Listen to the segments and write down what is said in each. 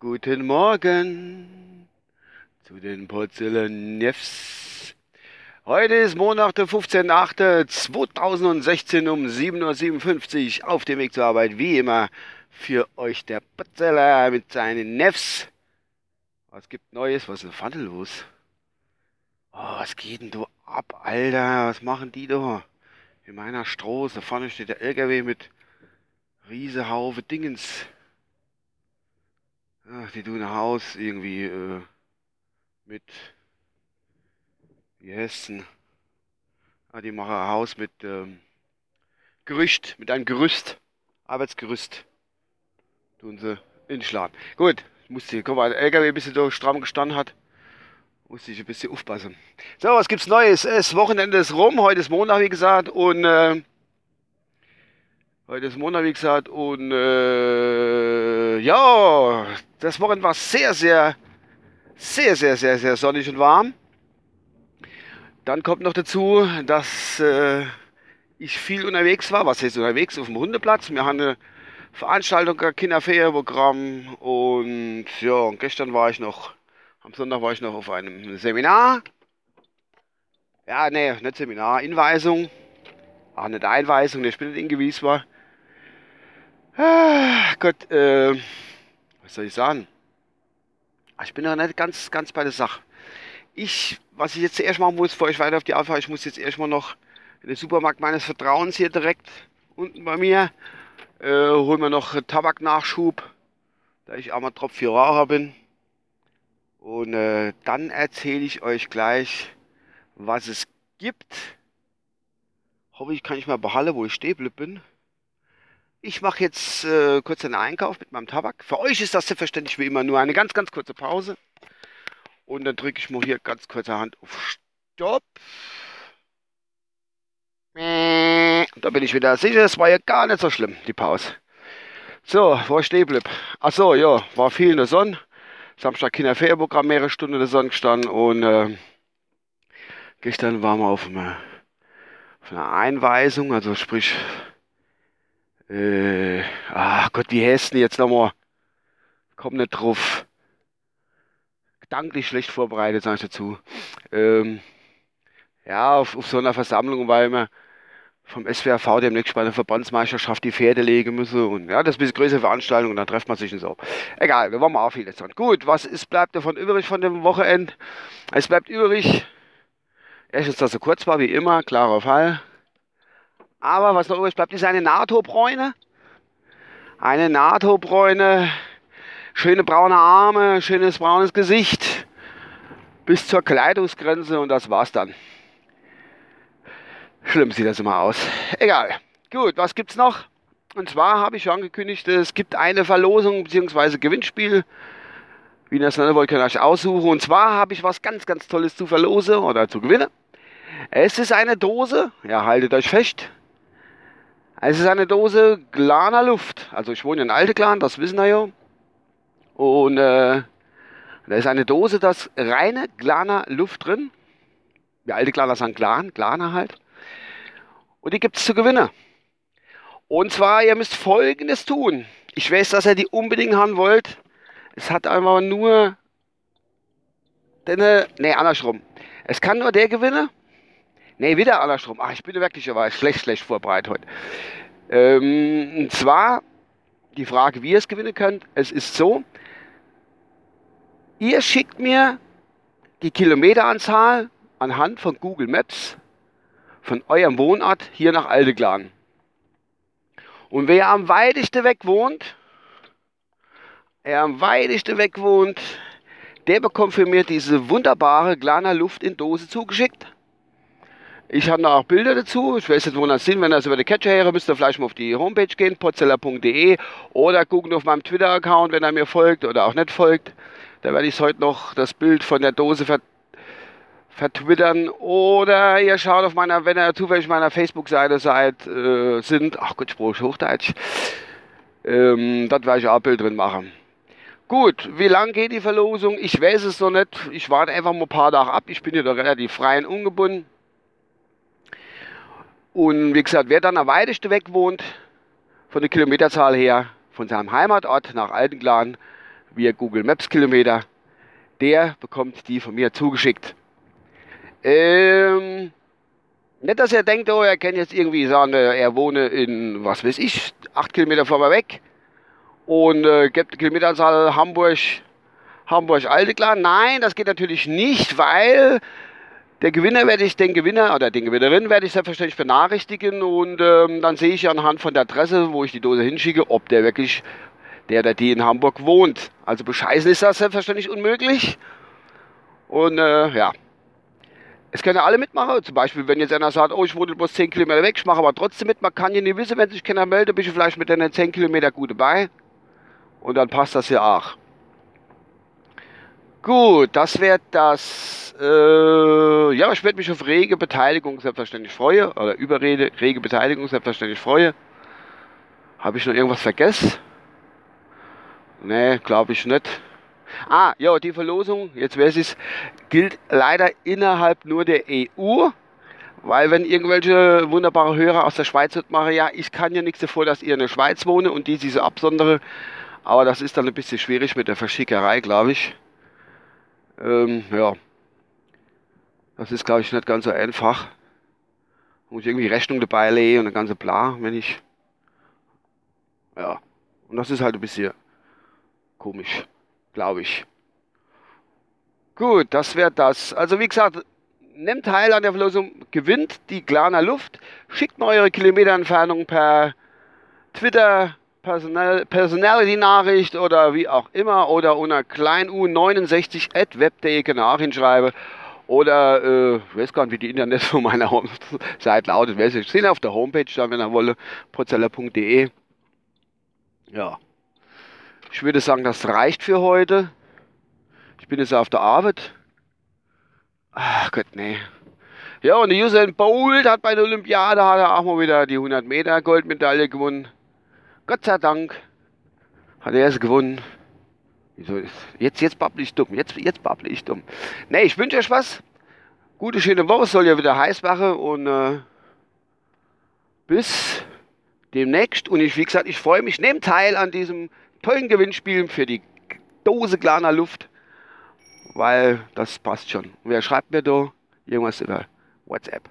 Guten Morgen zu den Porzellanjeffs. Heute ist Montag, der 15.08.2016 um 7.57 Uhr auf dem Weg zur Arbeit. Wie immer für euch der Porzeller mit seinen Neffs. Was gibt Neues? Was ist denn Fandel los? Oh, was geht denn da ab, Alter? Was machen die da? In meiner Stroß, da vorne steht der LKW mit Riesehaufe Dingens. Ach, die tun ein Haus irgendwie äh, mit, wie denn? Ah, die machen ein Haus mit ähm, Gerüst, mit einem Gerüst, Arbeitsgerüst. Tun sie inschlagen. Gut, musste, guck mal, der LKW ein bisschen da stramm gestanden hat. Muss ich ein bisschen aufpassen. So, was gibt's Neues? Es Wochenende ist rum. Heute ist Montag, wie gesagt. Und äh, heute ist Montag, wie gesagt. Und äh, ja, das Wochenende war sehr, sehr, sehr, sehr, sehr, sehr sonnig und warm. Dann kommt noch dazu, dass äh, ich viel unterwegs war. Was heißt unterwegs? Auf dem Hundeplatz. Wir haben eine Veranstaltung, ein Kinderferienprogramm. Und ja, und gestern war ich noch am Sonntag war ich noch auf einem Seminar. Ja, nee, nicht Seminar, Inweisung. Ach, nicht Einweisung, ich bin nicht ingewiesen war. Ah, Gott, äh, was soll ich sagen? Ich bin noch nicht ganz, ganz bei der Sache. Ich, was ich jetzt zuerst machen muss, bevor ich weiter auf die Alpha, ich muss jetzt erstmal noch in den Supermarkt meines Vertrauens hier direkt unten bei mir, äh, holen wir noch Tabaknachschub, da ich einmal Tropf für Raucher bin. Und äh, dann erzähle ich euch gleich, was es gibt. Hoffe ich, kann ich mal behalten, wo ich stehen bin. Ich mache jetzt äh, kurz einen Einkauf mit meinem Tabak. Für euch ist das selbstverständlich wie immer nur eine ganz, ganz kurze Pause. Und dann drücke ich mal hier ganz kurze Hand auf Stopp. Da bin ich wieder sicher, es war ja gar nicht so schlimm, die Pause. So, wo ich stehen blieb. Achso, ja, war viel in der Sonne. Samstag Kinderferienprogramm mehrere Stunden in der Sonne gestanden und äh, gestern waren wir auf, eine, einer Einweisung, also sprich, äh, ach Gott, wie denn jetzt nochmal? Komm nicht drauf. Gedanklich schlecht vorbereitet, sag ich dazu. Ähm, ja, auf, auf so einer Versammlung, weil wir vom SWRV demnächst bei der Verbandsmeisterschaft die Pferde legen müssen. Und ja, das ist ein bisschen größere Veranstaltung und dann trifft man sich und so. Egal, wir wollen mal auch viel jetzt. Gut, was ist, bleibt davon übrig von dem Wochenende? Es bleibt übrig, erstens, dass er kurz war, wie immer, klarer Fall. Aber was noch übrig bleibt, ist eine NATO-Bräune. Eine NATO-Bräune, schöne braune Arme, schönes braunes Gesicht bis zur Kleidungsgrenze und das war's dann. Schlimm sieht das immer aus. Egal. Gut, was gibt's noch? Und zwar habe ich schon angekündigt, es gibt eine Verlosung bzw. Gewinnspiel. Wie das nennen wollt, könnt ihr euch aussuchen. Und zwar habe ich was ganz, ganz Tolles zu verlosen oder zu gewinnen. Es ist eine Dose, ja, haltet euch fest. Es ist eine Dose Glaner Luft. Also ich wohne in Alte Glan, das wissen wir ja. Und äh, da ist eine Dose, da ist reine Glaner Luft drin. Die alte Glaner sagen Glan, Glaner halt. Und die gibt es zu gewinnen. Und zwar, ihr müsst folgendes tun. Ich weiß, dass ihr die unbedingt haben wollt. Es hat einfach nur. Denn, ne, andersrum. Es kann nur der gewinnen. Ne, wieder andersrum. Ach, ich bin wirklich aber schlecht, schlecht vorbereitet heute. Ähm, und zwar die Frage, wie ihr es gewinnen könnt. Es ist so, ihr schickt mir die Kilometeranzahl anhand von Google Maps von eurem Wohnort hier nach Aldeglan. Und wer am weitesten weg wohnt, er am weitesten weg wohnt, der bekommt für mir diese wunderbare Glaner Luft in Dose zugeschickt. Ich habe noch auch Bilder dazu. Ich weiß nicht, wo das sind. Wenn das über die Catcher her, müsst ihr vielleicht mal auf die Homepage gehen, potzeller.de oder gucken auf meinem Twitter-Account, wenn er mir folgt oder auch nicht folgt. Da werde ich heute noch das Bild von der Dose ver vertwittern oder ihr schaut auf meiner, wenn ihr zufällig meiner Facebook-Seite seid, äh, sind, ach Gott, Spruch Hochdeutsch, ähm, das werde ich auch ein Bild drin machen. Gut, wie lang geht die Verlosung? Ich weiß es noch nicht. Ich warte einfach mal ein paar Tage ab. Ich bin hier doch relativ frei und ungebunden. Und wie gesagt, wer dann am weitesten weg wohnt, von der Kilometerzahl her, von seinem Heimatort nach Altenglan, via Google Maps Kilometer, der bekommt die von mir zugeschickt. Ähm, nicht, dass er denkt, oh, er kann jetzt irgendwie sagen, er wohne in, was weiß ich, acht Kilometer mir weg und äh, gibt Kilometeranzahl Hamburg, Hamburg Alteklar. Nein, das geht natürlich nicht, weil der Gewinner werde ich, den Gewinner oder den Gewinnerin werde ich selbstverständlich benachrichtigen und ähm, dann sehe ich anhand von der Adresse, wo ich die Dose hinschicke, ob der wirklich, der oder die in Hamburg wohnt. Also bescheißen ist das selbstverständlich unmöglich. Und äh, ja, es können alle mitmachen. Zum Beispiel, wenn jetzt einer sagt, oh, ich wohne bloß 10 Kilometer weg, ich mache aber trotzdem mit. Man kann ja nicht wissen, wenn sich keiner meldet, bist du vielleicht mit deinen 10 Kilometer gut dabei. Und dann passt das ja auch. Gut, das wäre das. Äh, ja, ich werde mich auf rege Beteiligung selbstverständlich freuen. Oder über rege Beteiligung selbstverständlich freuen. Habe ich noch irgendwas vergessen? Nee, glaube ich nicht. Ah, ja, die Verlosung, jetzt weiß ich es, gilt leider innerhalb nur der EU. Weil wenn irgendwelche wunderbare Hörer aus der Schweiz machen, ja, ich kann ja nichts davor, dass ihr in der Schweiz wohne und die diese absondere. Aber das ist dann ein bisschen schwierig mit der Verschickerei, glaube ich. Ähm, ja. Das ist, glaube ich, nicht ganz so einfach. Muss ich irgendwie Rechnung dabei legen und eine ganze Bla, wenn ich. Ja. Und das ist halt ein bisschen komisch, glaube ich. Gut, das wäre das. Also wie gesagt, nehmt teil an der Verlosung, gewinnt die Glaner Luft, schickt mir eure Kilometerentfernung per Twitter, Personality-Nachricht oder wie auch immer oder unter kleinu69 at web.de Nachricht schreibe oder äh, ich weiß gar nicht, wie die Internet von meiner Seite lautet. Wer sich sehen auf der Homepage, dann wenn er wolle, porzeller.de. Ja. Ich würde sagen, das reicht für heute. Ich bin jetzt auf der Arbeit. Ach Gott, nee. Ja, und Usain Bolt hat bei der Olympiade hat er auch mal wieder die 100 Meter Goldmedaille gewonnen. Gott sei Dank hat er es gewonnen. Wieso ist, jetzt, jetzt babble ich dumm. Jetzt, jetzt babble ich dumm. Ne, ich wünsche euch was. Gute, schöne Woche. Soll ja wieder heiß machen. Und äh, bis demnächst. Und ich, wie gesagt, ich freue mich. Nehmt teil an diesem tollen Gewinnspiel für die Dose Glaner Luft. Weil das passt schon. Wer schreibt mir da irgendwas über WhatsApp?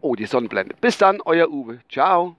Oh, die Sonnenblende. Bis dann, euer Uwe. Ciao.